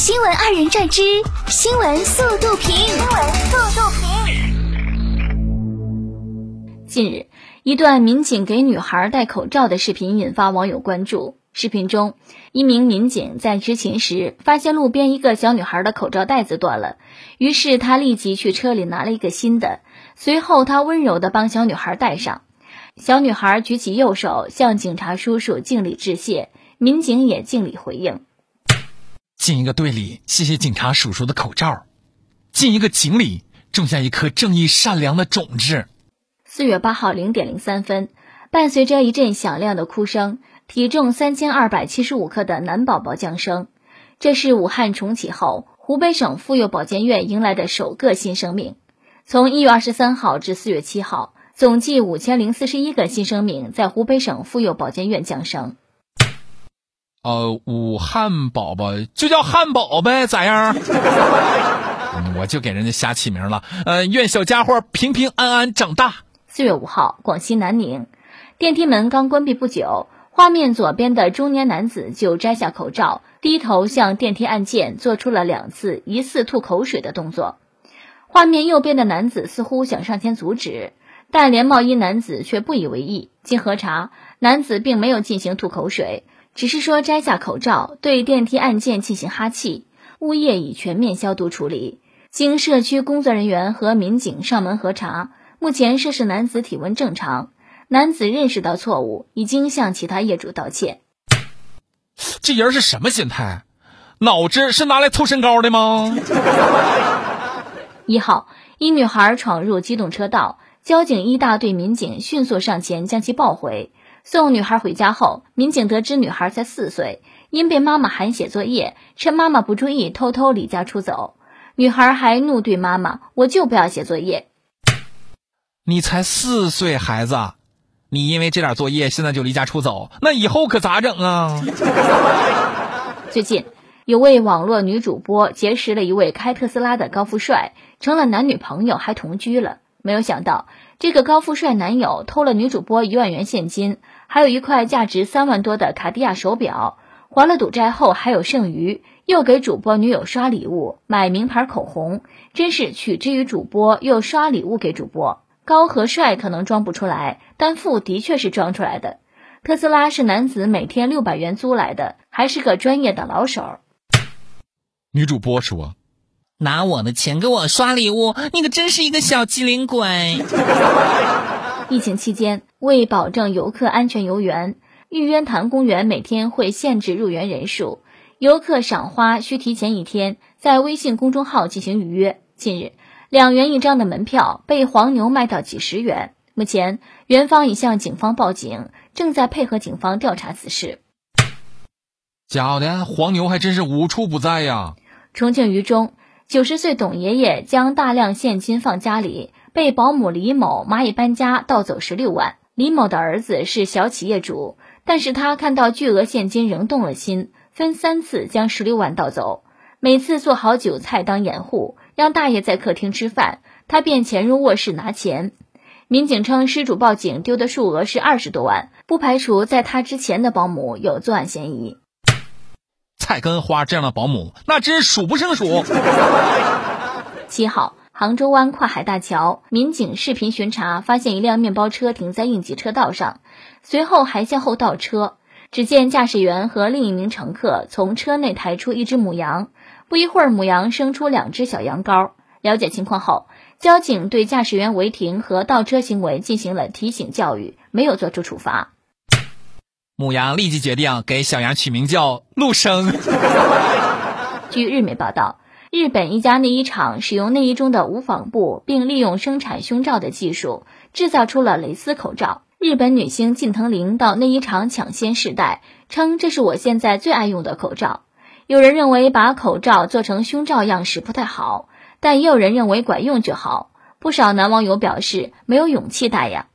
新闻二人转之新闻速度评。新闻速度评。近日，一段民警给女孩戴口罩的视频引发网友关注。视频中，一名民警在执勤时发现路边一个小女孩的口罩带子断了，于是他立即去车里拿了一个新的。随后，他温柔地帮小女孩戴上。小女孩举起右手向警察叔叔敬礼致谢，民警也敬礼回应。进一个队里，谢谢警察叔叔的口罩；进一个井里，种下一颗正义善良的种子。四月八号零点零三分，伴随着一阵响亮的哭声，体重三千二百七十五克的男宝宝降生。这是武汉重启后，湖北省妇幼保健院迎来的首个新生命。从一月二十三号至四月七号，总计五千零四十一个新生命在湖北省妇幼保健院降生。呃，武汉宝宝就叫汉堡呗，咋样？我就给人家瞎起名了。呃，愿小家伙平平安安长大。四月五号，广西南宁，电梯门刚关闭不久，画面左边的中年男子就摘下口罩，低头向电梯按键，做出了两次疑似吐口水的动作。画面右边的男子似乎想上前阻止，但连帽衣男子却不以为意。经核查，男子并没有进行吐口水。只是说摘下口罩，对电梯按键进行哈气，物业已全面消毒处理。经社区工作人员和民警上门核查，目前涉事男子体温正常，男子认识到错误，已经向其他业主道歉。这人是什么心态？脑子是拿来凑身高的吗？一号，一女孩闯入机动车道，交警一大队民警迅速上前将其抱回。送女孩回家后，民警得知女孩才四岁，因被妈妈喊写作业，趁妈妈不注意偷偷离家出走。女孩还怒对妈妈：“我就不要写作业。”你才四岁孩子，你因为这点作业现在就离家出走，那以后可咋整啊？最近，有位网络女主播结识了一位开特斯拉的高富帅，成了男女朋友，还同居了。没有想到，这个高富帅男友偷了女主播一万元现金。还有一块价值三万多的卡地亚手表，还了赌债后还有剩余，又给主播女友刷礼物，买名牌口红，真是取之于主播又刷礼物给主播。高和帅可能装不出来，但富的确是装出来的。特斯拉是男子每天六百元租来的，还是个专业的老手。女主播说：“拿我的钱给我刷礼物，你可真是一个小机灵鬼。”疫情期间，为保证游客安全游园，玉渊潭公园每天会限制入园人数，游客赏花需提前一天在微信公众号进行预约。近日，两元一张的门票被黄牛卖到几十元，目前园方已向警方报警，正在配合警方调查此事。假的，黄牛还真是无处不在呀！重庆渝中，九十岁董爷爷将大量现金放家里。被保姆李某蚂蚁搬家盗走十六万。李某的儿子是小企业主，但是他看到巨额现金仍动了心，分三次将十六万盗走，每次做好酒菜当掩护，让大爷在客厅吃饭，他便潜入卧室拿钱。民警称，失主报警丢的数额是二十多万，不排除在他之前的保姆有作案嫌疑。菜根花这样的保姆，那真是数不胜数。七号。杭州湾跨海大桥，民警视频巡查，发现一辆面包车停在应急车道上，随后还向后倒车。只见驾驶员和另一名乘客从车内抬出一只母羊，不一会儿，母羊生出两只小羊羔。了解情况后，交警对驾驶员违停和倒车行为进行了提醒教育，没有作出处罚。母羊立即决定给小羊取名叫陆生。据日媒报道。日本一家内衣厂使用内衣中的无纺布，并利用生产胸罩的技术，制造出了蕾丝口罩。日本女星近藤绫到内衣厂抢先试戴，称这是我现在最爱用的口罩。有人认为把口罩做成胸罩样式不太好，但也有人认为管用就好。不少男网友表示没有勇气戴呀。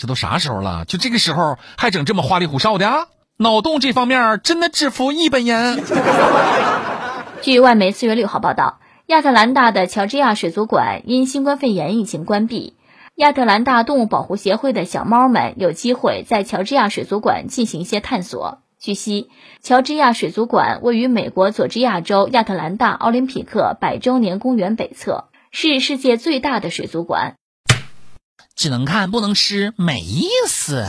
这都啥时候了？就这个时候还整这么花里胡哨的？脑洞这方面真的只服一本人。据外媒四月六号报道，亚特兰大的乔治亚水族馆因新冠肺炎疫情关闭，亚特兰大动物保护协会的小猫们有机会在乔治亚水族馆进行一些探索。据悉，乔治亚水族馆位于美国佐治亚州亚特兰大奥林匹克百周年公园北侧，是世界最大的水族馆。只能看不能吃没意思。